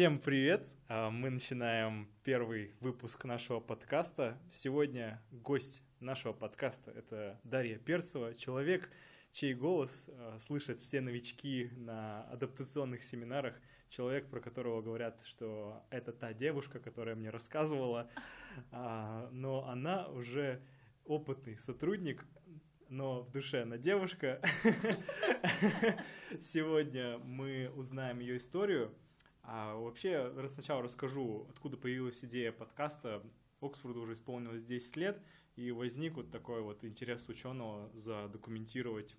Всем привет! А, мы начинаем первый выпуск нашего подкаста. Сегодня гость нашего подкаста — это Дарья Перцева, человек, чей голос а, слышат все новички на адаптационных семинарах, человек, про которого говорят, что это та девушка, которая мне рассказывала, а, но она уже опытный сотрудник, но в душе она девушка. Сегодня мы узнаем ее историю — а вообще, сначала расскажу, откуда появилась идея подкаста. Оксфорду уже исполнилось 10 лет, и возник вот такой вот интерес ученого задокументировать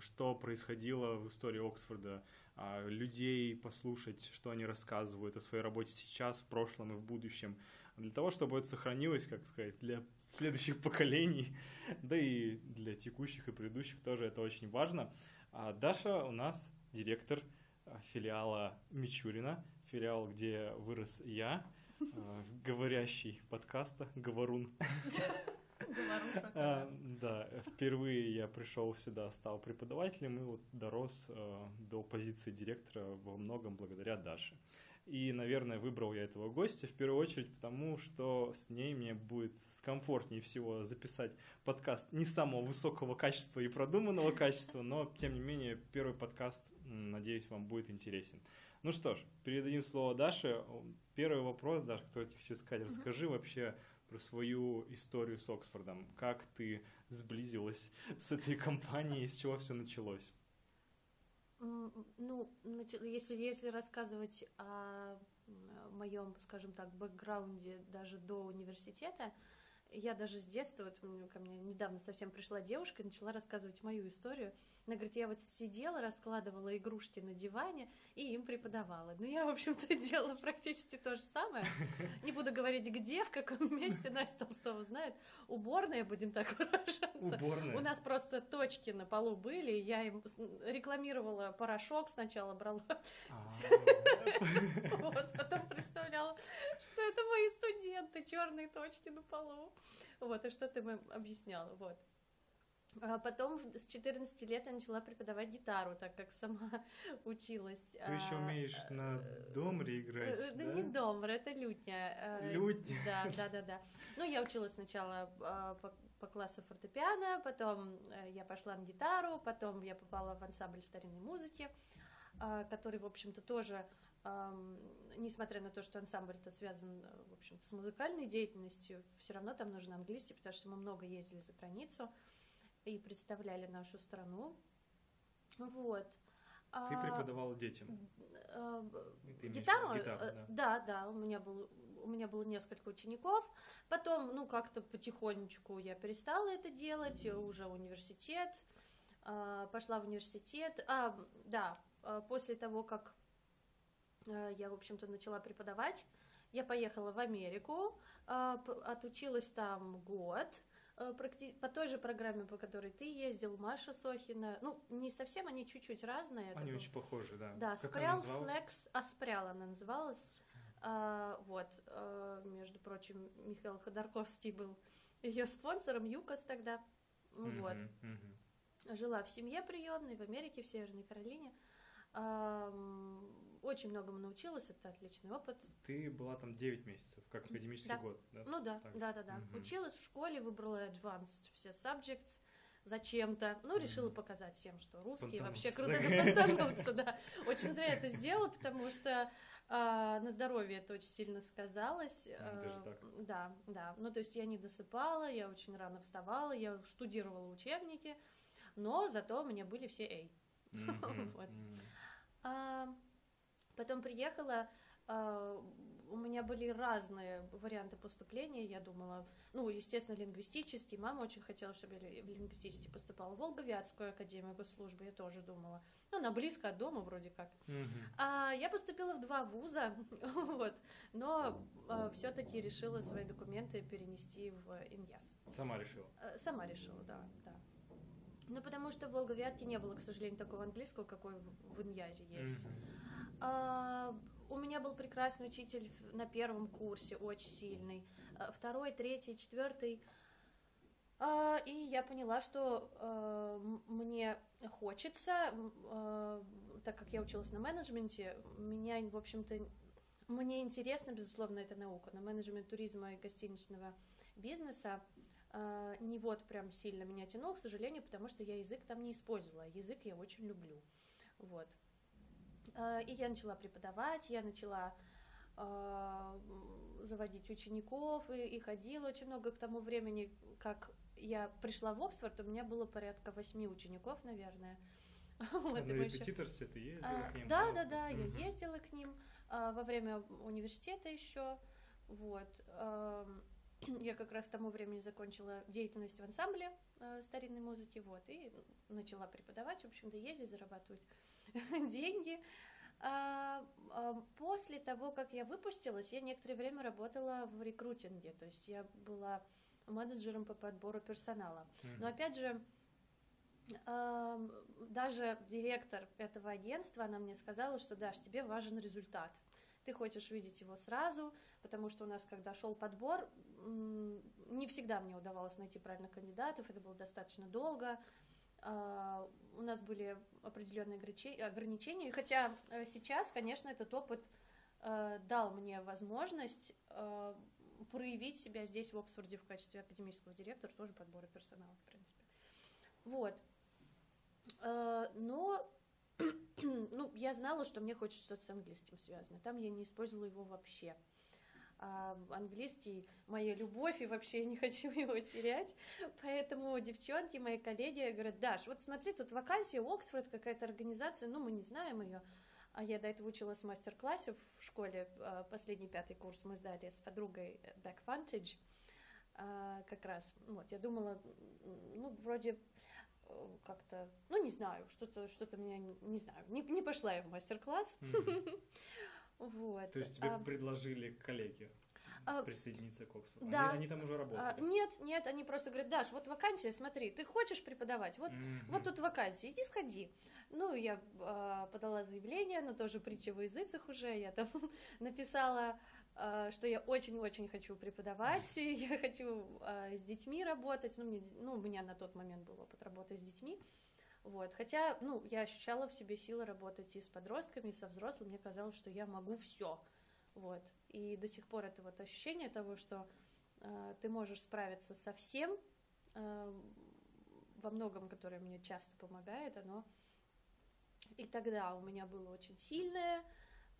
что происходило в истории Оксфорда, а, людей послушать, что они рассказывают о своей работе сейчас, в прошлом и в будущем, для того, чтобы это сохранилось, как сказать, для следующих поколений, да и для текущих и предыдущих тоже это очень важно. А Даша у нас директор филиала Мичурина, филиал, где вырос я, э, говорящий подкаста, говорун. А, да, впервые я пришел сюда, стал преподавателем и вот дорос э, до позиции директора во многом благодаря Даше. И, наверное, выбрал я этого гостя в первую очередь потому, что с ней мне будет комфортнее всего записать подкаст не самого высокого качества и продуманного качества, но, тем не менее, первый подкаст, надеюсь, вам будет интересен. Ну что ж, передадим слово Даше. Первый вопрос, Даша, который я хочу сказать, расскажи вообще про свою историю с Оксфордом. Как ты сблизилась с этой компанией, с чего все началось? Ну, если, если рассказывать о моем, скажем так, бэкграунде даже до университета, я даже с детства, вот ко мне недавно совсем пришла девушка и начала рассказывать мою историю. Она говорит, я вот сидела, раскладывала игрушки на диване и им преподавала. Ну, я, в общем-то, делала практически то же самое. Не буду говорить, где, в каком месте, Настя Толстого знает. Уборная, будем так выражаться. Уборная. У нас просто точки на полу были, я им рекламировала порошок сначала брала. А. Потом представляла, что это мои студенты, черные точки на полу. Вот, и что ты им объясняла, вот. А потом с 14 лет я начала преподавать гитару, так как сама училась. Ты еще а, умеешь а, на домре играть, да? Да не домре, это лютня. Лютня. Да, да, да, да. Ну, я училась сначала по, по классу фортепиано, потом э, я пошла на гитару, потом я попала в ансамбль старинной музыки, который, в общем-то, тоже несмотря на то, что ансамбль это связан, э, в общем с музыкальной деятельностью, все равно там нужен английский, потому что мы много ездили за границу и представляли нашу страну. Вот. Ты а, преподавала детям? А, гитару? гитару э, да. да, да, у меня был у меня было несколько учеников. Потом, ну, как-то потихонечку я перестала это делать, уже университет, пошла в университет. А, да, после того, как Э, я, в общем-то, начала преподавать. Я поехала в Америку, э, отучилась там год, э, по той же программе, по которой ты ездил, Маша Сохина. Ну, не совсем, они чуть-чуть разные. Они очень похожи, да. Да, как Спрял Флекс, а Спрял она называлась. А, вот, а, между прочим, Михаил Ходорковский был ее спонсором, ЮКОС тогда. Mm-hmm, вот. Mm-hmm. Жила в семье приемной в Америке, в Северной Каролине. Очень многому научилась, это отличный опыт. Ты была там 9 месяцев, как академический да. год, да? Ну да, так. да, да, да. Угу. Училась в школе, выбрала advanced все subjects зачем-то. Ну, решила показать всем, что русские вообще круто понтануться, да. Очень зря это сделала, потому что а, на здоровье это очень сильно сказалось. Даже так? Да, да. Ну, то есть я не досыпала, я очень рано вставала, я штудировала учебники, но зато у меня были все A. вот. а, потом приехала, а, у меня были разные варианты поступления, я думала, ну, естественно, лингвистический, мама очень хотела, чтобы я в лингвистический поступала, в Волговятскую академию госслужбы, я тоже думала, ну, она близко от дома вроде как. А я поступила в два вуза, вот, но а, все-таки решила свои документы перенести в Иньяс. Сама решила? Э, сама решила, да, да. Ну, потому что в Волговятке не было, к сожалению, такого английского, какой в Иньязе есть. Mm-hmm. А, у меня был прекрасный учитель на первом курсе, очень сильный. А, второй, третий, четвертый А, и я поняла, что мне хочется, так как я училась на менеджменте, меня, в общем-то, мне интересна, безусловно, эта наука, на менеджмент туризма и гостиничного бизнеса. Не вот прям сильно меня тянул, к сожалению, потому что я язык там не использовала. Язык я очень люблю. Вот. И я начала преподавать, я начала заводить учеников и, и ходила очень много к тому времени, как я пришла в Оксфорд, у меня было порядка восьми учеников, наверное. вот, на репетиторстве ты ездила а, к ним? Да, да, да, угу. я ездила к ним а, во время университета еще. Вот. А, я как раз к тому времени закончила деятельность в ансамбле а, старинной музыки, вот, и начала преподавать, в общем-то, ездить, зарабатывать деньги. А, а, после того, как я выпустилась, я некоторое время работала в рекрутинге, то есть я была менеджером по подбору персонала. Но опять же, э, даже директор этого агентства, она мне сказала, что Даш, тебе важен результат. Ты хочешь видеть его сразу, потому что у нас, когда шел подбор, не всегда мне удавалось найти правильных кандидатов, это было достаточно долго. Uh, у нас были определенные ограничения, и хотя э, сейчас, конечно, этот опыт uh, дал мне возможность uh, проявить себя здесь, в Оксфорде, в качестве академического директора, тоже подбора персонала, в принципе. Вот. Э, но ну, я знала, что мне хочется что-то с английским связано. Там я не использовала его вообще. А английский моя любовь, и вообще я не хочу его терять. Поэтому девчонки, мои коллеги говорят, Даш, вот смотри, тут вакансия, Оксфорд, какая-то организация, ну, мы не знаем ее. А я до этого училась в мастер-классе в школе, а, последний пятый курс мы сдали с подругой Backvantage, а, как раз, вот, я думала, ну, вроде э, как-то, ну, не знаю, что-то что меня, не знаю, не, не пошла я в мастер-класс, вот. То есть тебе а предложили коллеги? а, присоединиться к Оксфорду? Да. Они, они там уже работают? А, нет, нет, они просто говорят, Даш, вот вакансия, смотри, ты хочешь преподавать, вот, mm-hmm. вот тут вакансия, иди сходи. Ну, я а, подала заявление, но тоже притча в языцах уже, я там написала а, что я очень-очень хочу преподавать, я хочу а, с детьми работать, ну, мне, ну, у меня на тот момент был опыт работы с детьми, вот, хотя, ну, я ощущала в себе силы работать и с подростками, и со взрослыми, мне казалось, что я могу все, вот. И до сих пор это вот ощущение того, что э, ты можешь справиться со всем, э, во многом, которое мне часто помогает, оно и тогда у меня было очень сильное,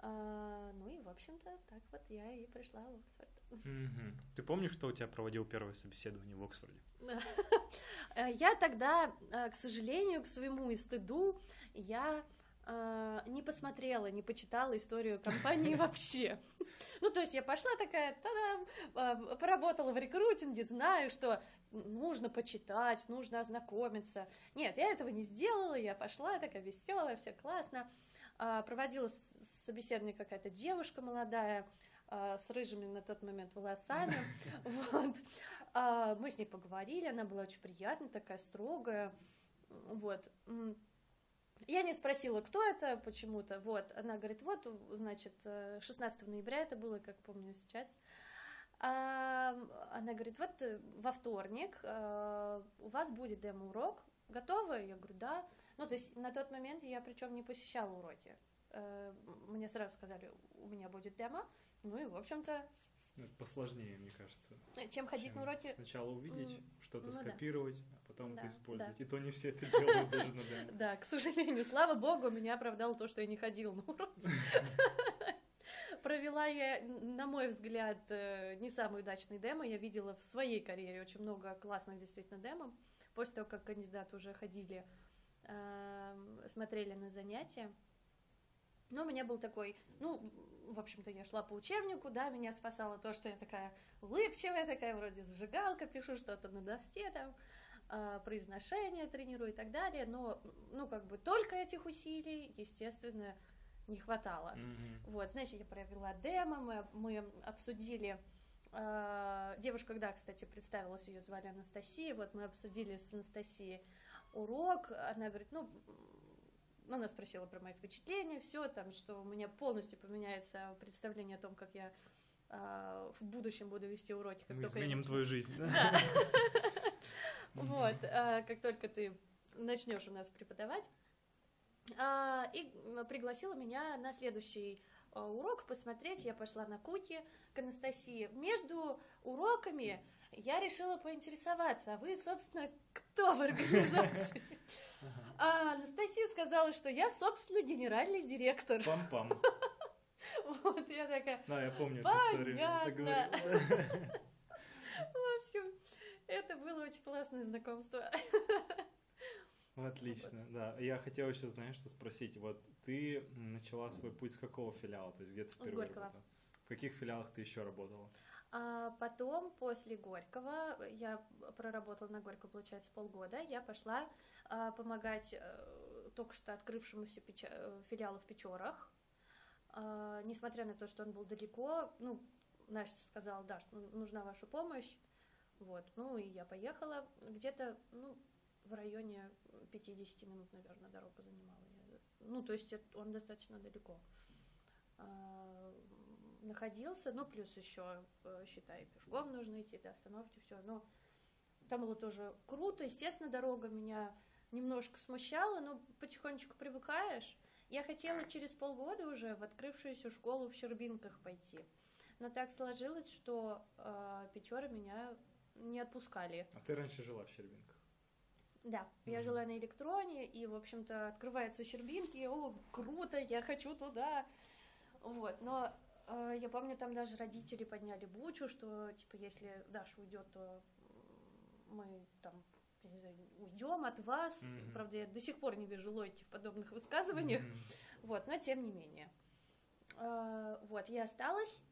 э, ну и, в общем-то, так вот я и пришла в Оксфорд. Mm-hmm. Ты помнишь, кто у тебя проводил первое собеседование в Оксфорде? Я тогда, э, к сожалению, к своему и стыду, я э, не посмотрела, не почитала историю компании вообще. Ну, то есть я пошла такая, та-дам, э, поработала в рекрутинге, знаю, что нужно почитать, нужно ознакомиться. Нет, я этого не сделала, я пошла такая веселая, все классно. Э, проводила собеседование какая-то девушка молодая, э, с рыжими на тот момент волосами. Вот. А, мы с ней поговорили, она была очень приятная, такая строгая. Вот. Я не спросила, кто это почему-то, вот, она говорит, вот, значит, 16 ноября это было, как помню сейчас, а, она говорит, вот э, во вторник а, у вас будет демо-урок, готовы? Я говорю, да. Ну, то есть на тот момент я причем не посещала уроки. Э, мне сразу сказали, у меня будет демо, ну и, в общем-то, ну, это посложнее, мне кажется. Чем ходить чем на уроки? Сначала увидеть, что-то ну, скопировать, да. а потом да, это использовать. Да. И то не все это делают даже на демо. Да, к сожалению. Слава богу, меня оправдало то, что я не ходила на уроки. Провела я, на мой взгляд, э, не самый удачный демо. Я видела в своей карьере очень много классных действительно демо. После того, как кандидаты уже ходили, смотрели на занятия. Но у меня был такой, ну, в общем-то, я шла по учебнику, да, меня спасало то, что я такая улыбчивая, такая вроде зажигалка, пишу что-то на доске там, э, произношение тренирую и так далее, но, ну, как бы только этих усилий, естественно, не хватало. Mm-hmm. Вот, значит, я провела демо, мы, мы обсудили э, девушка, когда, кстати, представилась, ее звали Анастасия, вот мы обсудили с Анастасией урок, она говорит, ну, она спросила про мои впечатления, все там, что у меня полностью поменяется представление о том, как я э, в будущем буду вести уроки. Как Мы изменим я... твою жизнь, да? Вот, а, как только ты начнешь у нас преподавать. А, и пригласила меня на следующий урок посмотреть. Я пошла на куки к Анастасии. Между уроками я решила поинтересоваться, а вы, собственно, кто в организации? А Анастасия сказала, что я, собственно, генеральный директор. Пам-пам. Вот, я такая, Да, я помню эту историю. Понятно. в общем, это было очень классное знакомство. Ну, Отлично, да. Я хотел еще, знаешь, что спросить. Вот ты начала свой путь с какого филиала? То есть где ты впервые работала? В каких филиалах ты еще работала? А потом, после Горького, я проработала на Горького, получается, полгода, я пошла а, помогать э, только что открывшемуся печа- э, филиалу в Печорах. А, несмотря на то, что он был далеко, ну, Настя сказала, да, что нужна ваша помощь. Вот, ну и я поехала. Где-то, ну, в районе 50 минут, наверное, дорога занимала. Ну, то есть это- он достаточно далеко а, находился, ну, плюс еще, э, считай, пешком нужно идти до остановки, все. Но там было тоже круто, естественно, дорога меня немножко смущала, но потихонечку привыкаешь. Я хотела через полгода уже в открывшуюся школу в Щербинках пойти. Но так сложилось, что э, Печоры меня не отпускали. А ты раньше жила в Щербинках? Да, я Мгм. жила на электроне, и, в общем-то, открываются Щербинки, о, круто, я хочу туда. Вот, но я помню, там даже родители подняли бучу, что, типа, если Даша уйдет, то мы там, я не знаю, уйдем от вас. Мгм. Правда, я до сих пор не вижу логики в подобных высказываниях. Мгм. Вот, но тем не менее. Э, Вот, я осталась,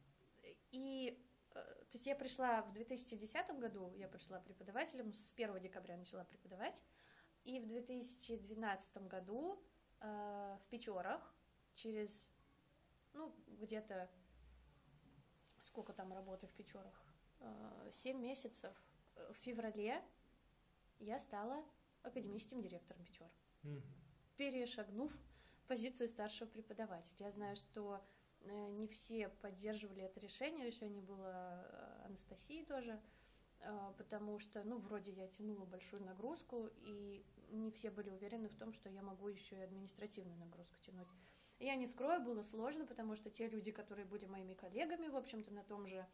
и, э, то есть я пришла в 2010 году, я пришла преподавателем, с 1 декабря начала преподавать, и в 2012 году э, в Печорах через, ну, где-то, сколько там работы в Печорах, Э, 7 месяцев, э, в феврале я стала академическим директором Печор Мгм. перешагнув позицию старшего преподавателя. Я знаю, что э, не все поддерживали это решение, решение было Анастасии тоже, потому что, ну, вроде я тянула большую нагрузку, и не все были уверены в том, что я могу еще и административную нагрузку тянуть. Я не скрою, было сложно, потому что те люди, которые были моими коллегами, в общем-то, на том же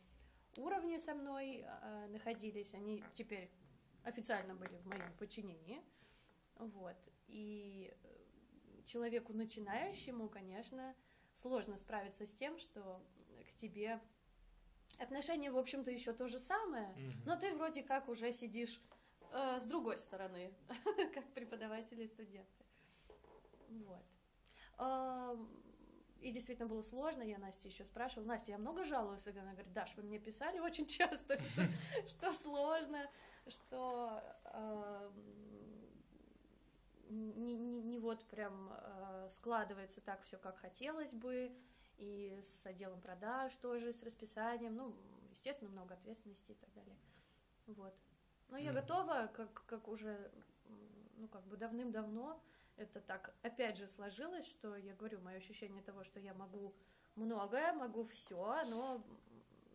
уровне со мной э, находились, они теперь официально были в моем подчинении. Вот. И э, человеку начинающему, конечно, сложно справиться с тем, что к тебе отношение, в общем-то, еще то же самое, Мгм. но ты вроде как уже сидишь э, с другой стороны, как преподаватели и студенты. Вот. И действительно было сложно, я Насте еще спрашивала, Настя, я много жалуюсь, она говорит, Даш, вы мне писали очень часто, что, что сложно, что не, не- не вот прям э, складывается так все, как хотелось бы, и с отделом продаж тоже, с расписанием, ну, естественно, много ответственности и так далее. Вот. Но я готова, как, как уже, ну, как бы давным-давно это так, опять же, сложилось, что я говорю, мое ощущение того, что я могу многое, могу все, оно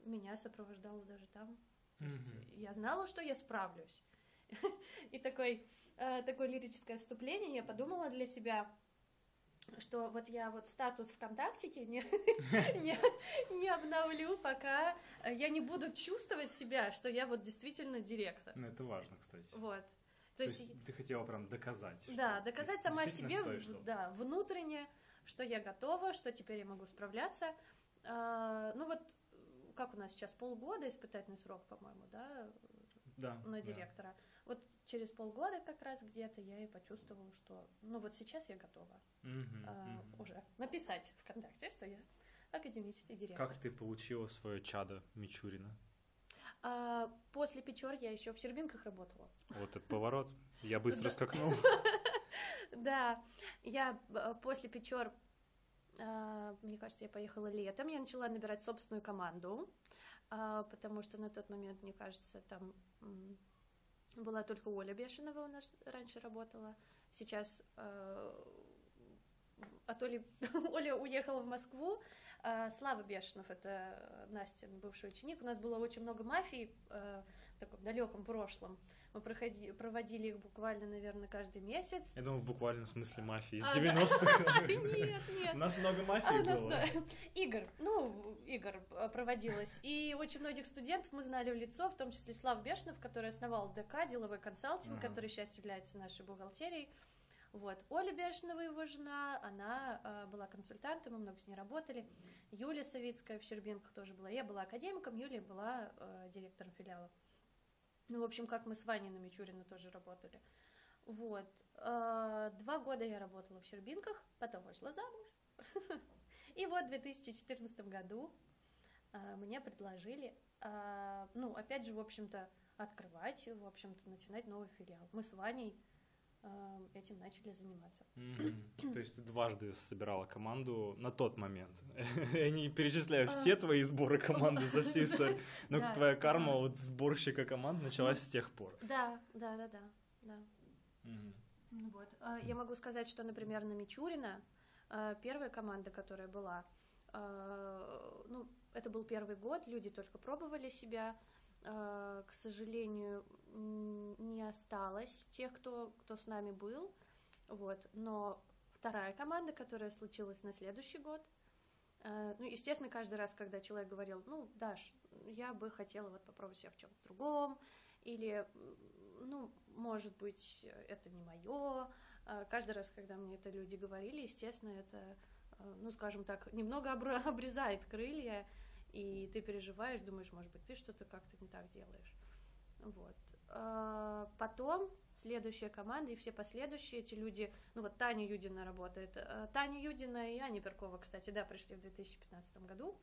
меня сопровождало даже там. Мгм. я знала, что я справлюсь. И такой, э, такое лирическое отступление я подумала для себя, что вот я вот статус ВКонтактике не, не, не обновлю, пока я не буду чувствовать себя, что я вот действительно директор. Ну, это важно, кстати. Вот. То есть ты хотела прям доказать. да, доказать сама себе, в- да, внутренне, что я готова, что теперь я могу справляться. А, ну вот, как у нас сейчас полгода испытательный срок, по-моему, да, Да. на да. директора. Вот через полгода как раз где-то я и почувствовала, что, ну вот сейчас я готова Мгм, а, мгм. уже написать ВКонтакте, что я академический директор. Как ты получила свое чадо Мичурина? А, после Печор я еще в Щербинках работала. Вот этот поворот. Я быстро скакнул. Да, я э, после Печор, а, мне кажется, я поехала летом, я начала набирать собственную команду, а, потому что на тот момент, мне кажется, там была только Оля Бешенова у нас раньше работала. Сейчас э, от Оли, Оля уехала в Москву. а Слава Бешенов, это Настя, бывший ученик. У нас было очень много мафий. э, в таком далеком прошлом. Мы проходи, проводили их буквально, наверное, каждый месяц. Я думал, в буквальном смысле мафии из А, 90-х. Нет, нет. У нас много А, мафии у нас, было. игр, ну, игр а, проводилось. И очень многих студентов мы знали в лицо, в том числе Слав Бешнов, который основал ДК, деловой консалтинг, который сейчас является нашей бухгалтерией. Вот. Оля Бешнова, его жена, она а, была консультантом, мы много с ней работали. Юлия Савицкая в Щербинках тоже была. Я была академиком, Юлия была а, директором филиала. Ну, в общем, как мы с Ваней на Мичурина тоже работали. Вот. А, Два года я работала в Щербинках, потом вышла замуж. И вот в 2014 году а, мне предложили, а, ну, опять же, в общем-то, открывать, в общем-то, начинать новый филиал. Мы с Ваней этим начали заниматься. То есть ты дважды собирала команду на тот момент. Я не перечисляю все твои сборы команды за всю историю, но Да, твоя карма да. вот сборщика команд началась с тех пор. Да, да, да, да, да. Мгм. Вот. А, Я могу сказать, что, например, на Мичурина а, первая команда, которая была, а, ну, это был первый год, люди только пробовали себя. А, К сожалению, не осталось тех, кто, кто с нами был. Вот. Но вторая команда, которая случилась на следующий год, а, ну, естественно, каждый раз, когда человек говорил, ну, Даш, я бы хотела вот попробовать себя в чем-то другом, или, ну, может быть, это не мое. Каждый раз, когда мне это люди говорили, естественно, это, э, ну, скажем так, немного обрезает крылья, и ты переживаешь, думаешь, может быть, ты что-то как-то не так делаешь. Вот. А, Потом следующая команда и все последующие эти люди, ну вот Таня Юдина работает. А, Таня Юдина и Аня Перкова, кстати, да, пришли в 2015 году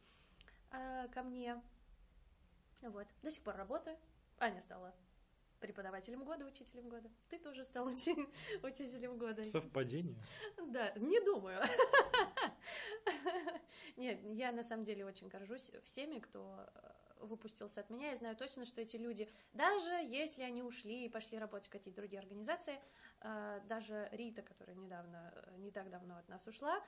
а, ко мне. Вот. До сих пор работают. Аня стала преподавателем года, учителем года. Ты тоже стал учи- учителем года. Совпадение? Да, не думаю. Нет, я на самом деле очень горжусь всеми, кто э, выпустился от меня. Я знаю точно, что эти люди, даже если они ушли и пошли работать в какие-то другие организации, э, даже Рита, которая недавно, э, не так давно от нас ушла,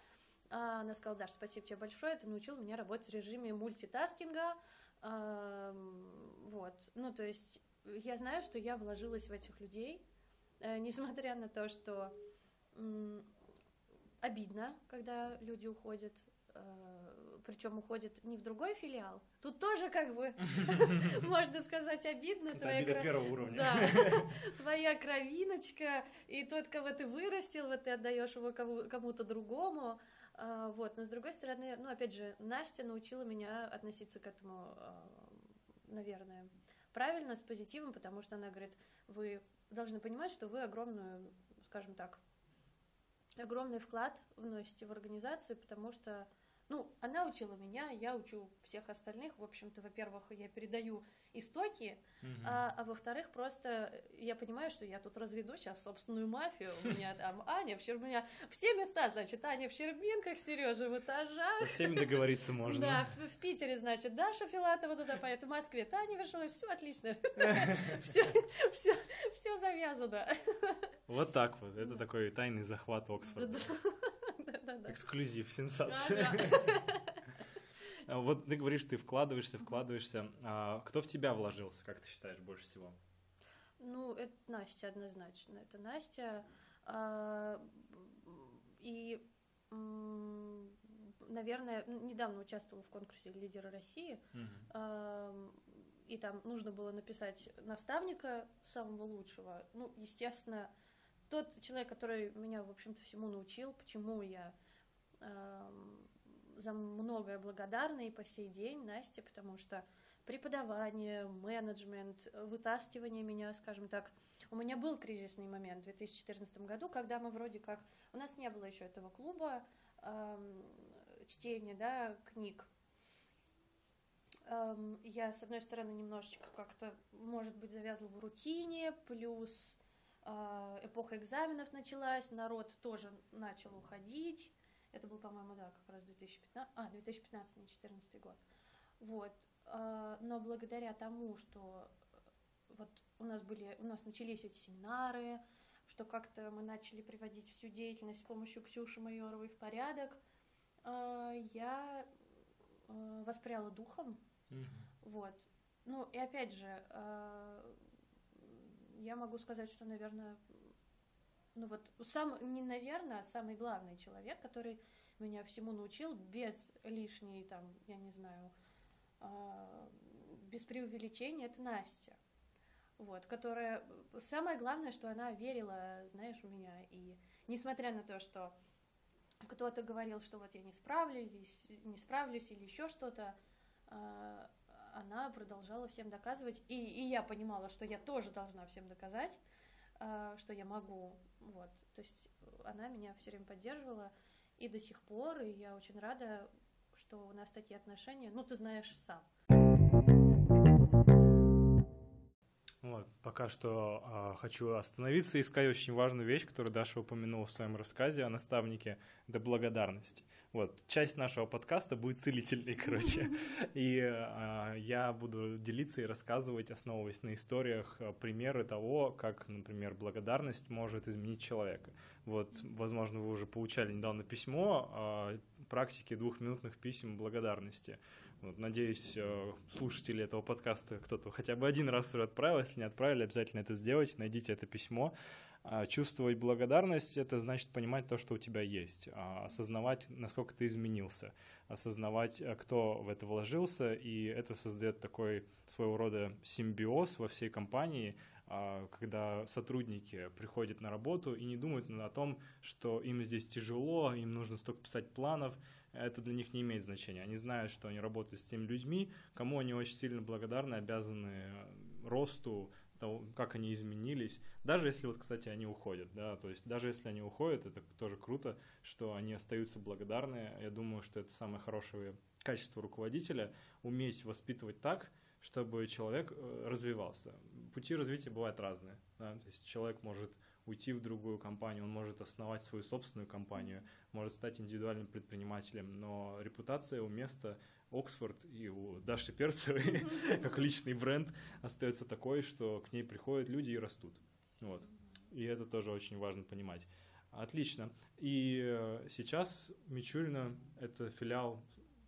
она сказала, Даш, спасибо тебе большое, ты научил меня работать в режиме мультитаскинга. Эм, Вот, ну то есть я знаю, что я вложилась в этих людей, э, несмотря на то, что обидно, когда люди уходят, причем уходят не в другой филиал. Тут тоже как бы, можно сказать, обидно. Это твоя обида первого уровня. Да, твоя кровиночка, и тот, кого ты вырастил, вот ты отдаешь его кому- кому-то другому. А, Вот, но с другой стороны, ну, опять же, Настя научила меня относиться к этому, а, наверное, правильно, с позитивом, потому что она говорит, вы должны понимать, что вы огромную, скажем так, огромный вклад вносите в организацию, потому что, ну, она учила меня, я учу всех остальных. В общем-то, во-первых, я передаю истоки, Мгм. а, а во-вторых, просто я понимаю, что я тут разведу сейчас собственную мафию. У меня там Аня, в у меня все места, значит, Аня в Щербинках, Сережа в этажах. Со всеми договориться можно. Да, в, в Питере, значит, Даша Филатова туда поедет, в Москве Таня Вершилова, все отлично. Все завязано. Вот так вот. Это такой тайный захват Оксфорда. Да-да-да. Эксклюзив, сенсация. А Вот ты говоришь, ты вкладываешься, вкладываешься. А Кто в тебя вложился, как ты считаешь, больше всего? Ну, это Настя однозначно. Это Настя. А, И, наверное, недавно участвовала в конкурсе «Лидеры России». И там нужно было написать наставника самого лучшего. Ну, естественно, тот человек, который меня, в общем-то, всему научил, почему я за многое благодарна и по сей день Насте, потому что преподавание, менеджмент, вытаскивание меня, скажем так, у меня был кризисный момент в 2014 году, когда мы вроде как... У нас не было еще этого клуба ам, чтения, да, книг. Ам, Я, с одной стороны, немножечко как-то, может быть, завязла в рутине, плюс а, эпоха экзаменов началась, народ тоже начал уходить. Это был, по-моему, да, как раз 2015, а, 2015, не 2014 год. Вот. А, Но благодаря тому, что э, вот у нас были, у нас начались эти семинары, что как-то мы начали приводить всю деятельность с помощью Ксюши Майоровой в порядок, а, я э, воспряла духом, Мгм. вот. Ну, и опять же, э, я могу сказать, что, наверное, ну вот сам, не наверное, а самый главный человек, который меня всему научил без лишней, там, я не знаю, э, без преувеличения, это Настя. Вот, которая... Самое главное, что она верила, знаешь, в меня. И несмотря на то, что кто-то говорил, что вот я не справлюсь, не справлюсь или еще что-то, э, она продолжала всем доказывать, и, и я понимала, что я тоже должна всем доказать, э, что я могу, вот, то есть она меня все время поддерживала, и до сих пор, и я очень рада, что у нас такие отношения, ну, ты знаешь сам. Вот, пока что э, хочу остановиться и сказать очень важную вещь, которую Даша упомянула в своем рассказе о наставнике, это благодарность. Вот, часть нашего подкаста будет целительной, короче. И э, я буду делиться и рассказывать, основываясь на историях, примеры того, как, например, благодарность может изменить человека. Вот, возможно, вы уже получали недавно письмо о практике двухминутных писем благодарности. Надеюсь, э, слушатели этого подкаста кто-то хотя бы один раз уже отправил. Если не отправили, обязательно это сделайте. Найдите это письмо. А, чувствовать благодарность — это значит понимать то, что у тебя есть, а, осознавать, насколько ты изменился, осознавать, э, кто в это вложился, и это создает такой своего рода симбиоз во всей компании, а, когда сотрудники приходят на работу и не думают о том, что им здесь тяжело, им нужно столько писать планов, это для них не имеет значения. Они знают, что они работают с теми людьми, кому они очень сильно благодарны, обязаны э, росту, того, как они изменились. Даже если вот, кстати, они уходят, да, то есть даже если они уходят, это тоже круто, что они остаются благодарны. Я думаю, что это самое хорошее качество руководителя — уметь воспитывать так, чтобы человек э, развивался. Пути развития бывают разные. Да? То есть человек может уйти в другую компанию, он может основать свою собственную компанию, может стать индивидуальным предпринимателем, но репутация у места Оксфорд и у Даши Перцевой, как личный бренд, остается такой, что к ней приходят люди и растут. Вот. И это тоже очень важно понимать. Отлично. И э, сейчас Мичурина — это филиал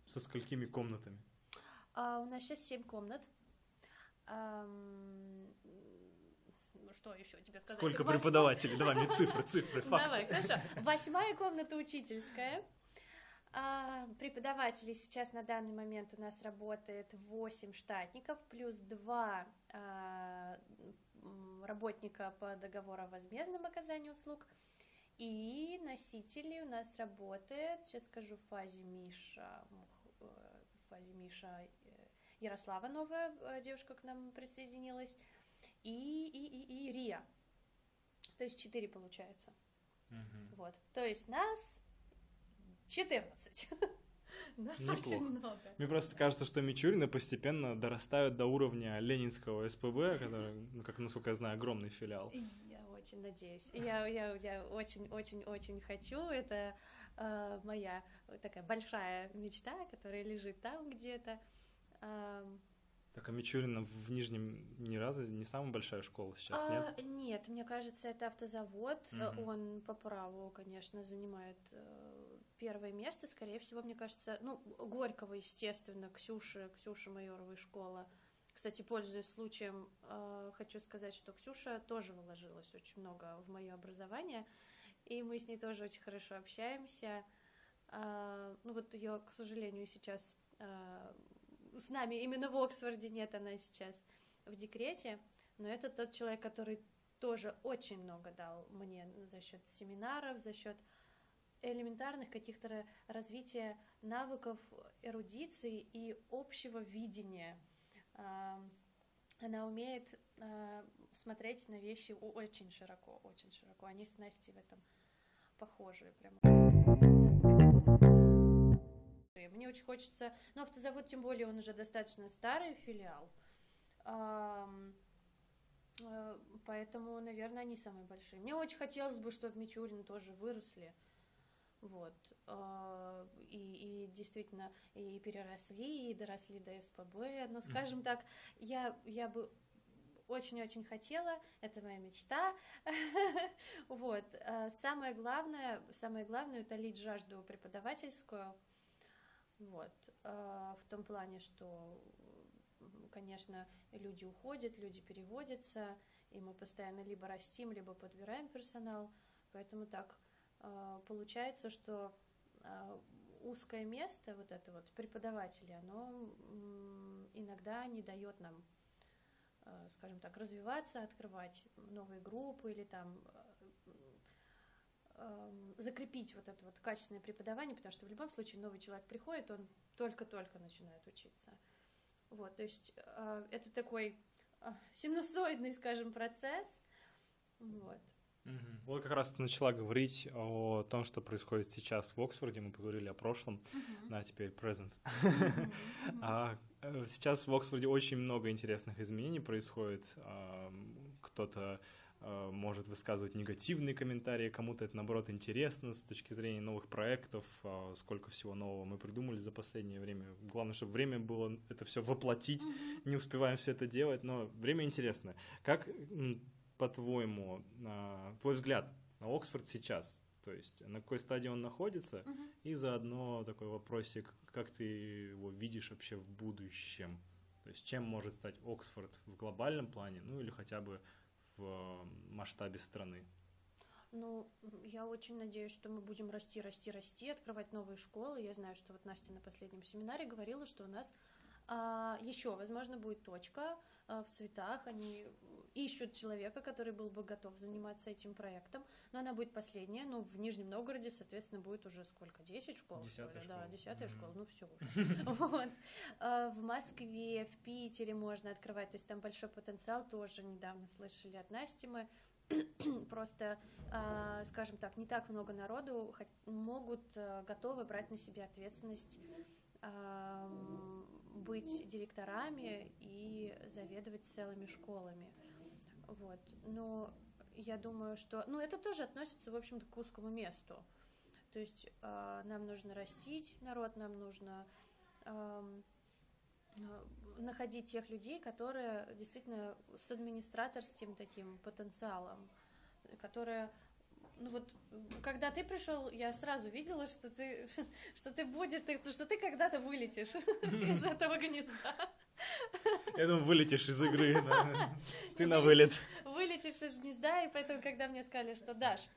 со сколькими комнатами? А, у нас сейчас семь комнат что еще тебе сказать? Сколько Восьмая... преподавателей? Давай мне цифры, цифры. Давай, хорошо. Восьмая комната учительская. А, преподавателей сейчас на данный момент у нас работает 8 штатников, плюс 2 а, работника по договору о возмездном оказании услуг. И носители у нас работает, сейчас скажу, в фазе Миша, э, в фазе Миша э, Ярослава новая э, девушка к нам присоединилась и, и, и, и Рия. То есть 4 получается. Угу. Вот. То есть нас 14. Нас Неплохо. очень много. Мне просто кажется, что Мичурины постепенно дорастают до уровня ленинского СПБ, который, ну, как насколько я знаю, огромный филиал. Я очень надеюсь. Я, я, я очень-очень-очень хочу. Это э, моя такая большая мечта, которая лежит там где-то. Э, так, а Мичурина в Нижнем ни разу не самая большая школа сейчас, а, нет? Нет, мне кажется, это автозавод. Угу. Он по праву, конечно, занимает э, первое место. Скорее всего, мне кажется, ну, Горького, естественно, Ксюша, Ксюша Майоровой школа. Кстати, пользуясь случаем, э, хочу сказать, что Ксюша тоже вложилась очень много в мое образование, и мы с ней тоже очень хорошо общаемся. Э, ну вот ее, к сожалению, сейчас с нами именно в Оксфорде нет, она сейчас в декрете, но это тот человек, который тоже очень много дал мне за счет семинаров, за счет элементарных каких-то развития навыков эрудиции и общего видения. Она умеет а, смотреть на вещи очень широко, очень широко. Они с Настей в этом похожи прямо. Мне очень хочется... Ну, автозавод, тем более, он уже достаточно старый филиал. Э, поэтому, наверное, они самые большие. Мне очень хотелось бы, чтобы Мичурин тоже выросли. Вот. А, и, и действительно, и переросли, и доросли до СПБ. Но, скажем так, я, я бы очень-очень хотела, это моя мечта. вот. А самое главное, самое главное утолить жажду преподавательскую, вот. А, в том плане, что конечно, люди уходят, люди переводятся, и мы постоянно либо растим, либо подбираем персонал. Поэтому так получается, что э, узкое место, вот это вот преподаватели, оно иногда не дает нам, э, скажем так, развиваться, открывать новые группы или там эм, закрепить вот это вот качественное преподавание, потому что в любом случае новый человек приходит, он только-только начинает учиться. Вот, то есть это такой синусоидный, скажем, процесс. Вот. Угу. Вот как раз ты начала говорить о том, что происходит сейчас в Оксфорде. Мы поговорили о прошлом, uh-huh. да, теперь present. Uh-huh. а, э, сейчас в Оксфорде очень много интересных изменений происходит. А, кто-то а, может высказывать негативные комментарии, кому-то это наоборот интересно с точки зрения новых проектов, а, сколько всего нового мы придумали за последнее время. Главное, чтобы время было это все воплотить. Uh-huh. Не успеваем все это делать, но время интересно. Как по-твоему, на твой взгляд, на Оксфорд сейчас? То есть на какой стадии он находится? Uh-huh. И заодно такой вопросик, как ты его видишь вообще в будущем? То есть чем может стать Оксфорд в глобальном плане, ну или хотя бы в масштабе страны? Ну, я очень надеюсь, что мы будем расти, расти, расти, открывать новые школы. Я знаю, что вот Настя на последнем семинаре говорила, что у нас а, еще, возможно, будет точка а, в цветах. Они ищут человека, который был бы готов заниматься этим проектом, но она будет последняя, ну, в Нижнем Новгороде, соответственно, будет уже сколько, 10 школ? Десятая школа. Да, десятая mm-hmm. школа, ну, все уже. А, в Москве, в Питере можно открывать, то есть там большой потенциал, тоже недавно слышали от Насти мы, просто, а, скажем так, не так много народу могут а, готовы брать на себя ответственность быть директорами и заведовать целыми школами. Вот. Но я думаю, что... Ну, это тоже относится, в общем-то, к узкому месту. То есть э, нам нужно растить народ, нам нужно э, находить тех людей, которые действительно с администраторским таким потенциалом, которые ну вот, когда ты пришел, я сразу видела, что ты, что ты будешь, что ты когда-то вылетишь из этого гнезда. Я думаю, вылетишь из игры. Ты на вылет. Вылетишь из гнезда, и поэтому, когда мне сказали, что Даш,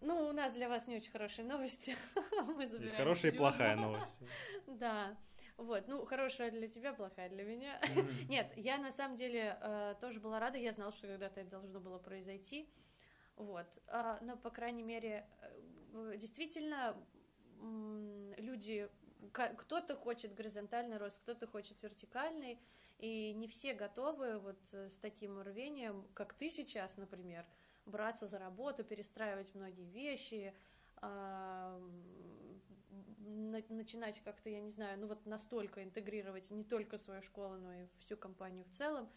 ну, у нас для вас не очень хорошие новости. Мы забираем. Хорошая и плохая новость. Да. Вот, ну, хорошая для тебя, плохая для меня. Нет, я на самом деле э, тоже была рада, я знала, что когда-то это должно было произойти. Вот, э, но, по крайней мере, э, действительно, люди кто-то хочет горизонтальный рост, кто-то хочет вертикальный, и не все готовы вот э, с таким рвением, как ты сейчас, например, браться за работу, перестраивать многие вещи, начинать как-то, я не знаю, ну вот настолько интегрировать не только свою школу, но и всю компанию в целом.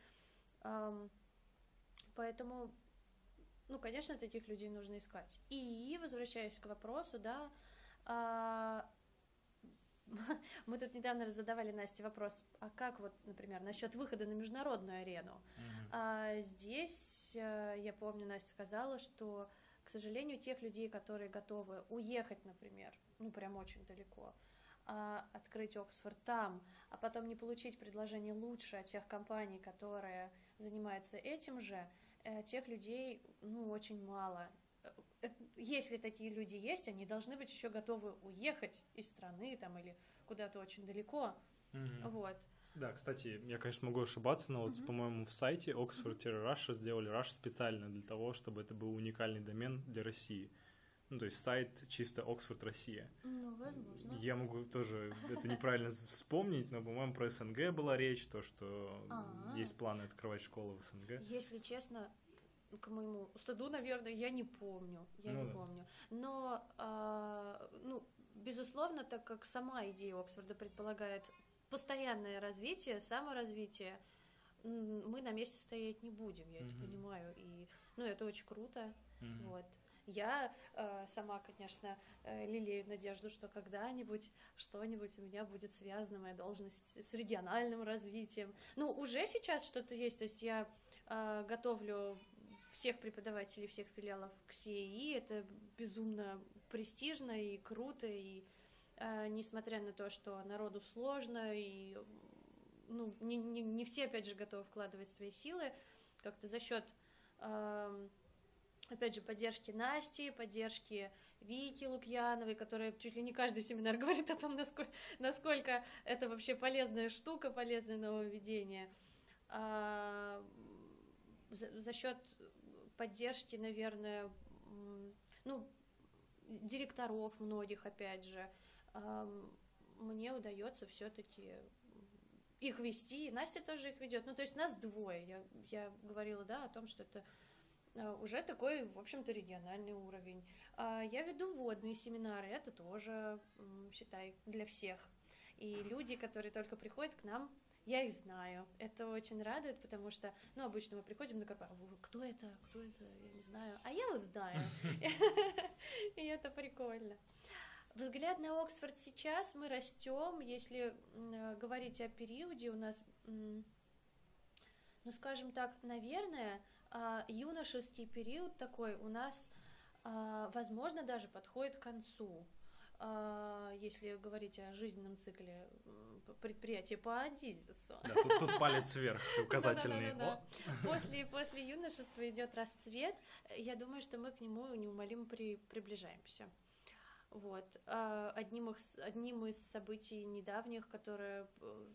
Поэтому, ну, конечно, таких людей нужно искать. И, возвращаясь к вопросу, да, а, Мы тут недавно задавали Насте вопрос, а как вот, например, насчет выхода на международную арену? Mm-hmm. А, здесь, э, я помню, Настя сказала, что, к сожалению, тех людей, которые готовы уехать, например, ну прям очень далеко, а, открыть Оксфорд там, а потом не получить предложение лучше от тех компаний, которые занимаются этим же, э, тех людей, ну, очень мало. Э, если такие люди есть, они должны быть еще готовы уехать из страны там или куда-то очень далеко. Mm-hmm. Вот. Да, кстати, я, конечно, могу ошибаться, но вот, mm-hmm. по-моему, в сайте Oxford-Russia сделали Rush специально для того, чтобы это был уникальный домен для России. Ну, то есть сайт чисто Оксфорд Россия. Ну, возможно. Я могу тоже это неправильно вспомнить, но, по-моему, про СНГ была речь, то, что А-а-а. есть планы открывать школы в СНГ. Если честно, к моему стыду, наверное, я не помню, я ну, не да. помню. Но, а, ну, безусловно, так как сама идея Оксфорда предполагает постоянное развитие, саморазвитие, мы на месте стоять не будем, я mm-hmm. это понимаю, и, ну, это очень круто, mm-hmm. вот. Я э, сама, конечно, э, лелею надежду, что когда-нибудь что-нибудь у меня будет связано, моя должность с региональным развитием. Ну, уже сейчас что-то есть, то есть я э, готовлю всех преподавателей всех филиалов к СИИ. Это безумно престижно и круто, и э, несмотря на то, что народу сложно, и ну, не, не, не все, опять же, готовы вкладывать свои силы, как-то за счет, э, опять же, поддержки Насти, поддержки Вики Лукьяновой, которая чуть ли не каждый семинар говорит о том, насколько, насколько это вообще полезная штука, полезное нововведение. А, за, за счет поддержки, наверное, ну, директоров многих, опять же, мне удается все-таки их вести. Настя тоже их ведет. Ну, то есть нас двое. Я, я говорила, да, о том, что это а, уже такой, в общем-то, региональный уровень. А, я веду вводные семинары, это тоже, считай, для всех. И люди, которые только приходят к нам, я их знаю. Это очень радует, потому что, ну, обычно мы приходим на корпорацию, кто это, кто это, я не знаю, а я вас знаю. И это прикольно. Взгляд на Оксфорд сейчас, мы растем, если говорить о периоде, у нас, ну, скажем так, наверное, а, юношеский период такой у нас, а, возможно, даже подходит к концу. А, если говорить о жизненном цикле предприятия по Адизису. Да, тут, тут палец вверх, указательный. Да, да, после, после юношества идет расцвет. Я думаю, что мы к нему неумолимо при, приближаемся. Вот. Одним из, одним из событий недавних, которое э,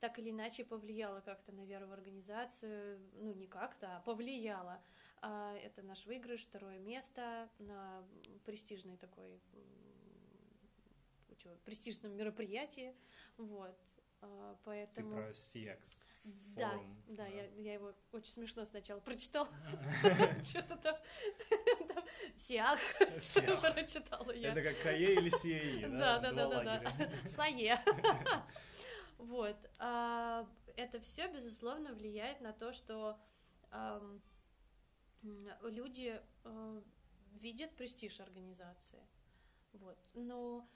так или иначе повлияло как-то на веру в организацию, ну не как-то, а повлияло. Это наш выигрыш, второе место на престижной такой престижном мероприятии, вот, поэтому... Ты про CX да, форум. Да, да, я, я его очень смешно сначала прочитала. Что-то там... Сиах. Прочитала я. Это как Кае или Сиаи, да? Да, да, да, да. Сае. Вот. А, это все, безусловно, влияет на то, что люди а, видят престиж организации. Вот. Но а,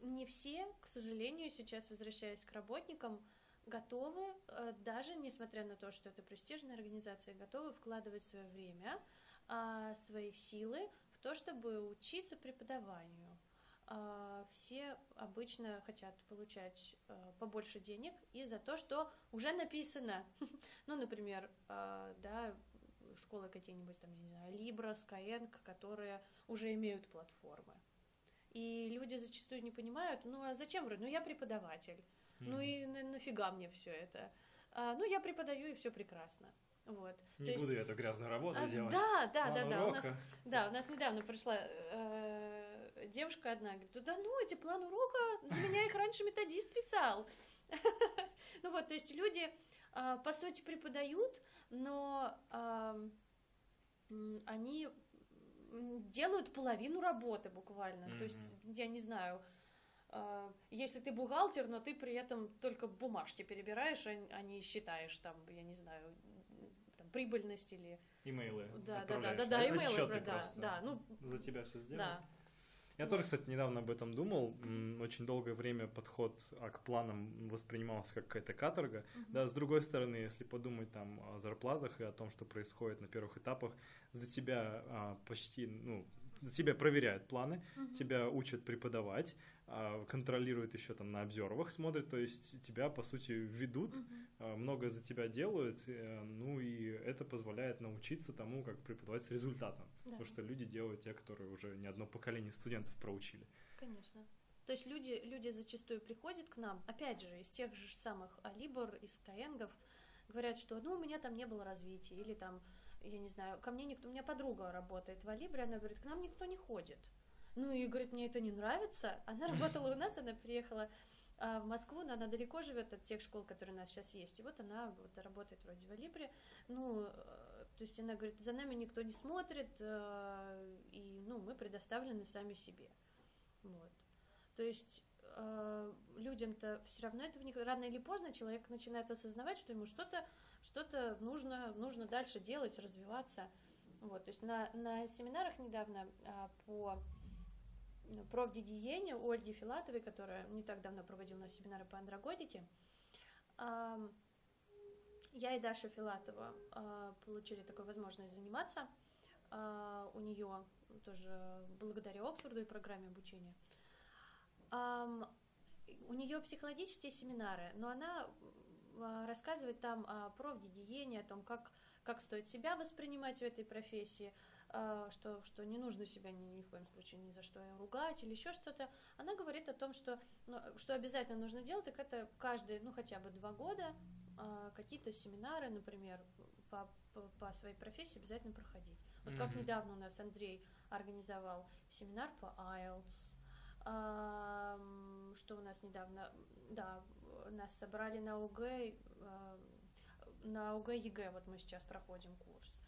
не все, к сожалению, сейчас, возвращаясь к работникам, готовы, даже несмотря на то, что это престижная организация, готовы вкладывать свое время, свои силы в то, чтобы учиться преподаванию. А, все обычно хотят получать а, побольше денег и за то, что уже написано. ну, например, а, да, школы какие-нибудь там, не знаю, Libra, Skyeng, которые уже имеют платформы. И люди зачастую не понимают, ну а зачем вроде, ну я преподаватель, mm-hmm. ну и на, нафига мне все это? А, ну я преподаю и все прекрасно. Вот. Не То буду есть... эту грязную работу а, делать. Да, да, да, да. У нас, да, у нас недавно пришла э, девушка одна говорит, да ну, эти план урока, за меня их раньше методист писал. Ну вот, то есть люди, а, по сути, преподают, но они делают половину работы буквально. То есть, я не знаю, а, если ты бухгалтер, но ты при этом только бумажки перебираешь, а не считаешь там, я не знаю, там, прибыльность или... Имейлы. Да, да, да, да, да, имейлы, да, да, ну... За тебя все сделано. Да. Я тоже, кстати, недавно об этом думал. Очень долгое время подход а, к планам воспринимался как какая-то каторга. Да, с другой стороны, если подумать там о зарплатах и о том, что происходит на первых этапах, за тебя а, почти, ну, тебя проверяют планы, uh-huh. тебя учат преподавать, а, контролируют еще там на обзорвах, смотрят, то есть тебя, по сути, ведут, uh-huh. многое за тебя делают, э, ну и это позволяет научиться тому, как преподавать с результатом. Да. Потому что люди делают те, которые уже не одно поколение студентов проучили. Конечно. То есть люди, люди зачастую приходят к нам, опять же, из тех же самых Алибор, из Каенгов, говорят, что ну у меня там не было развития, или там, я не знаю, ко мне никто, у меня подруга работает в Алибре, она говорит, к нам никто не ходит. Ну и говорит, мне это не нравится. Она работала у нас, она приехала а, в Москву, но она далеко живет от тех школ, которые у нас сейчас есть. И вот она вот, работает вроде в Алибре. Ну, э, то есть она говорит, за нами никто не смотрит, э, и ну, мы предоставлены сами себе. Вот. То есть э, людям-то все равно это в них рано или поздно человек начинает осознавать, что ему что-то что-то нужно, нужно дальше делать, развиваться. Вот, то есть на, на семинарах недавно а, по профдигиене Ольги Филатовой, которая не так давно проводила у нас семинары по андрогогике, я и Даша Филатова а, получили такую возможность заниматься а, у нее тоже благодаря Оксфорду и программе обучения. у нее психологические семинары, но она а, рассказывает там о профгигиене, о том, как, как стоит себя воспринимать в этой профессии, а, что, что не нужно себя ни, ни в коем случае ни за что ругать или еще что-то. Она говорит о том, что, ну, что обязательно нужно делать, так это каждые, ну, хотя бы два года а, какие-то семинары, например, по, по, по своей профессии обязательно проходить. Вот mm-hmm. как недавно у нас Андрей организовал семинар по IELTS, а, что у нас недавно, да, нас собрали на ОГЭ, а, на ОГЭ ЕГЭ, вот мы сейчас проходим курс.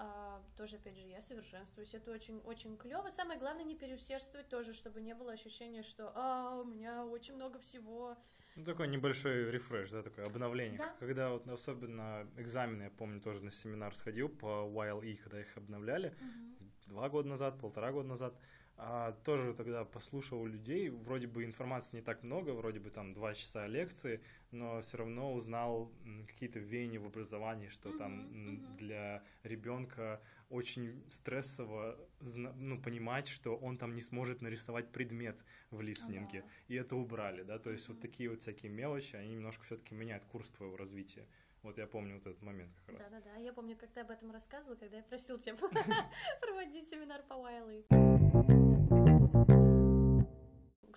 А, тоже, опять же, я совершенствуюсь, это очень, очень клево. Самое главное, не переусердствовать тоже, чтобы не было ощущения, что а, у меня очень много всего. Ну, такой небольшой рефреш, да, такое обновление. Да? Когда вот особенно экзамены, я помню, тоже на семинар сходил по YLE, когда их обновляли, угу. два года назад, полтора года назад, а, тоже тогда послушал людей, вроде бы информации не так много, вроде бы там два часа лекции, но все равно узнал какие-то веяния в образовании, что mm-hmm, там mm-hmm. для ребенка очень стрессово ну, понимать, что он там не сможет нарисовать предмет в листнинге, uh-huh. и это убрали, да, то есть mm-hmm. вот такие вот всякие мелочи, они немножко все-таки меняют курс твоего развития. Вот я помню вот этот момент как раз. Да-да-да, я помню, как ты об этом рассказывала, когда я просил тебя проводить семинар по Уайлы.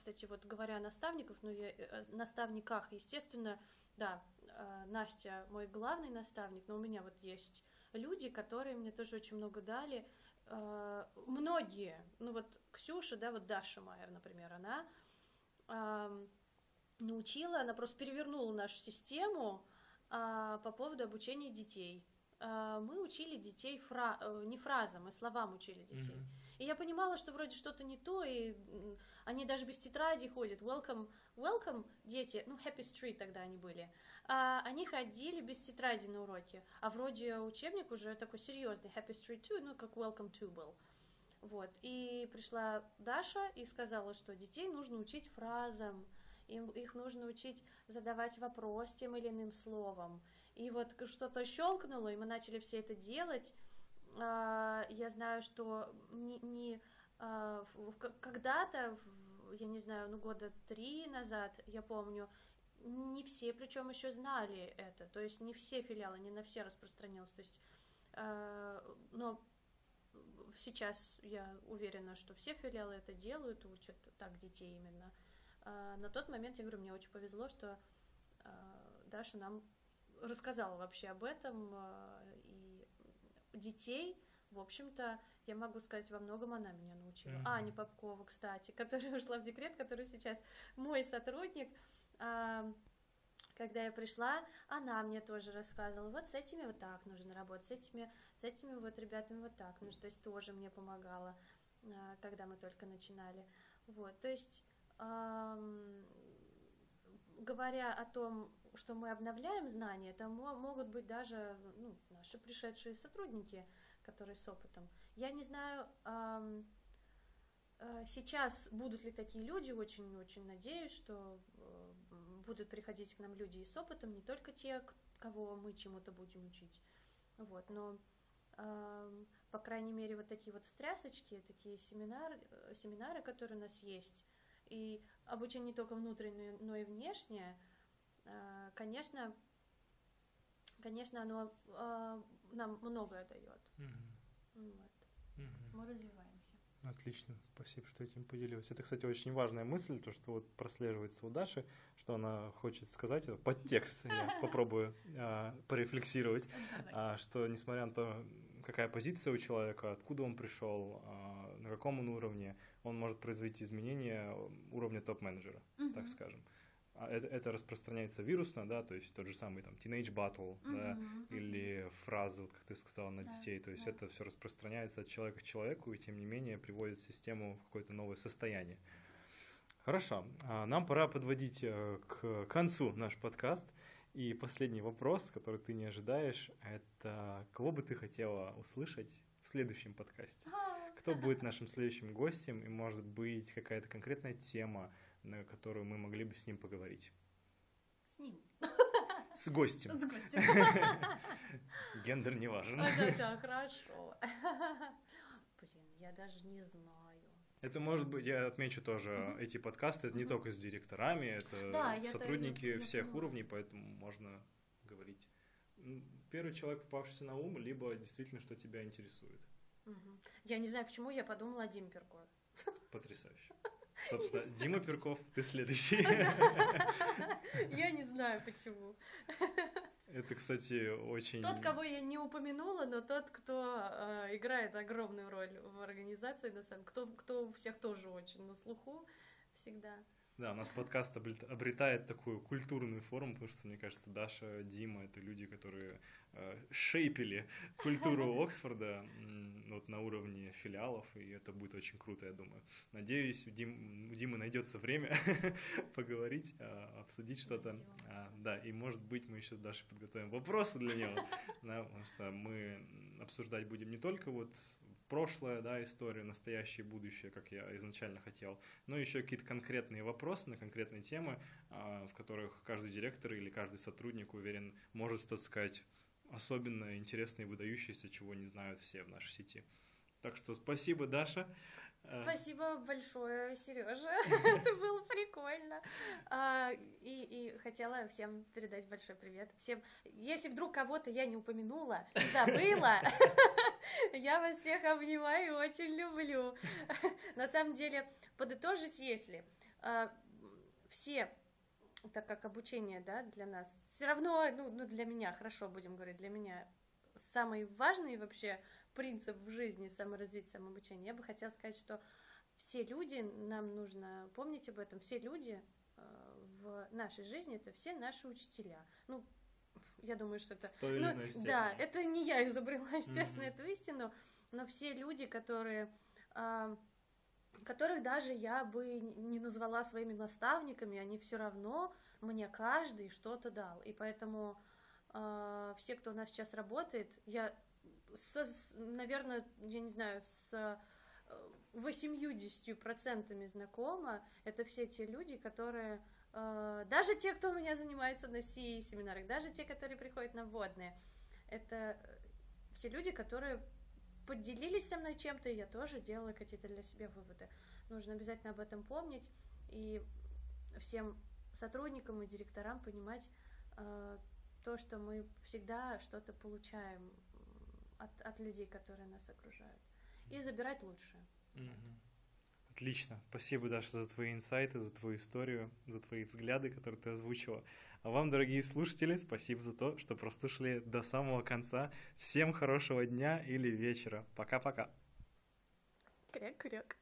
Кстати, вот говоря о наставниках, ну, я, э, наставниках, естественно, да, э, Настя мой главный наставник, но у меня вот есть люди, которые мне тоже очень много дали. Э, многие, ну вот Ксюша, да, вот Даша Майер, например, она научила, она просто перевернула нашу систему по поводу обучения детей. Мы учили детей фра... не фразам, мы словам учили детей. Mm-hmm. И я понимала, что вроде что-то не то, и они даже без тетради ходят. Welcome, welcome, дети, ну, Happy Street тогда они были. А, они ходили без тетради на уроки. А вроде учебник уже такой серьезный, Happy Street 2, ну, как Welcome to был. Вот. И пришла Даша и сказала, что детей нужно учить фразам, им, их нужно учить задавать вопрос тем или иным словом. И вот что-то щелкнуло, и мы начали все это делать. А, я знаю, что не, не когда-то, я не знаю, ну года три назад, я помню, не все, причем еще знали это, то есть не все филиалы, не на все распространилось, то есть, а, но сейчас я уверена, что все филиалы это делают, учат так детей именно. А, на тот момент, я говорю, мне очень повезло, что Даша нам рассказала вообще об этом, и детей, в общем-то, я могу сказать, во многом она меня научила. Mm-hmm. Аня Попкова, кстати, которая ушла в декрет, которая сейчас мой сотрудник. А, когда я пришла, она мне тоже рассказывала, вот с этими вот так нужно работать, с этими, с этими вот ребятами вот так нужно, то есть тоже мне помогала, а, когда мы только начинали. Вот, то есть, эм, говоря о том, что мы обновляем знания, это могут быть даже ну, наши пришедшие сотрудники, которые с опытом. Я не знаю, э, сейчас будут ли такие люди, очень-очень надеюсь, что э, будут приходить к нам люди и с опытом, не только те, кого мы чему-то будем учить. Вот, но по крайней мере, вот такие вот встрясочки, такие семинары, э, семинары, которые у нас есть, и обучение не только внутреннее, но и внешнее, конечно, конечно, оно нам многое дает. Mm-hmm. Вот. Угу. Мы развиваемся. Отлично, спасибо, что этим поделилась. Это, кстати, очень важная мысль, то, что вот прослеживается у Даши, что она хочет сказать, это подтекст, я попробую а, порефлексировать, а, что несмотря на то, какая позиция у человека, откуда он пришел, а, на каком он уровне, он может произвести изменения уровня топ-менеджера, так скажем. А это, это распространяется вирусно, да, то есть тот же самый там teenage battle, mm-hmm, да, или фразы, вот, как ты сказала, на да, детей, то есть да. это все распространяется от человека к человеку и тем не менее приводит систему в какое-то новое состояние. Хорошо, а, нам пора подводить э, к концу наш подкаст. И последний вопрос, который ты не ожидаешь, это кого бы ты хотела услышать в следующем подкасте? Кто будет нашим следующим гостем и, может быть, какая-то конкретная тема, на которую мы могли бы с ним поговорить. С ним. С гостем. С гостем. Гендер не важен. Да, да, хорошо. Блин, я даже не знаю. Это может быть, я отмечу тоже, mm-hmm. эти подкасты, это mm-hmm. не только с директорами, это да, сотрудники это, всех я уровней, поэтому можно говорить. Первый человек, попавшийся на ум, либо действительно, что тебя интересует. Угу. Я не знаю, почему я подумала о Диме Перкове. Потрясающе. Собственно, Дима Перков, ты следующий. Я не знаю, почему. Это, кстати, очень... Тот, кого я не упомянула, но тот, кто э, играет огромную роль в организации, на самом кто, кто у всех тоже очень на слуху всегда. Да, у нас подкаст обретает такую культурную форму, потому что, мне кажется, Даша, Дима — это люди, которые э, шейпили культуру Оксфорда вот на уровне филиалов, и это будет очень круто, я думаю. Надеюсь, у, Дим, у Димы найдется время поговорить, э, обсудить что-то. А, да, и, может быть, мы еще с Дашей подготовим вопросы для него, да, потому что мы обсуждать будем не только вот прошлое, да, историю, настоящее, будущее, как я изначально хотел, но еще какие-то конкретные вопросы на конкретные темы, а, в которых каждый директор или каждый сотрудник, уверен, может что-то сказать особенно интересное и выдающееся, чего не знают все в нашей сети. Так что спасибо, Даша. Э, Спасибо большое, Сережа. Это было прикольно. А, и, и хотела всем передать большой привет. Всем, если вдруг кого-то я не упомянула, забыла, я вас всех обнимаю и очень люблю. На самом деле, подытожить, если а, все так как обучение, да, для нас, все равно, ну, ну, для меня, хорошо будем говорить, для меня самый важный вообще принцип в жизни саморазвития, самообучения, я бы хотела сказать, что все люди, нам нужно помнить об этом, все люди э, в нашей жизни это все наши учителя. Ну, я думаю, что это... То ну, да, это не я изобрела, естественно, mm-hmm. эту истину, но все люди, которые... Э, которых даже я бы не назвала своими наставниками, они все равно мне каждый что-то дал. И поэтому э, все, кто у нас сейчас работает, я со, наверное, я не знаю, с 80% э, знакома, это все те люди, которые, даже те, кто у меня занимается на CE семинарах, даже те, которые приходят на вводные, это все люди, которые поделились со мной чем-то, и я тоже делала какие-то для себя выводы. Нужно обязательно об этом помнить и всем сотрудникам и директорам понимать э, то, что мы всегда что-то получаем от, от людей, которые нас окружают. И забирать лучшее. Отлично. Спасибо, Даша, за твои инсайты, за твою историю, за твои взгляды, которые ты озвучила. А вам, дорогие слушатели, спасибо за то, что прослушали до самого конца. Всем хорошего дня или вечера. Пока-пока. Кряк-кряк.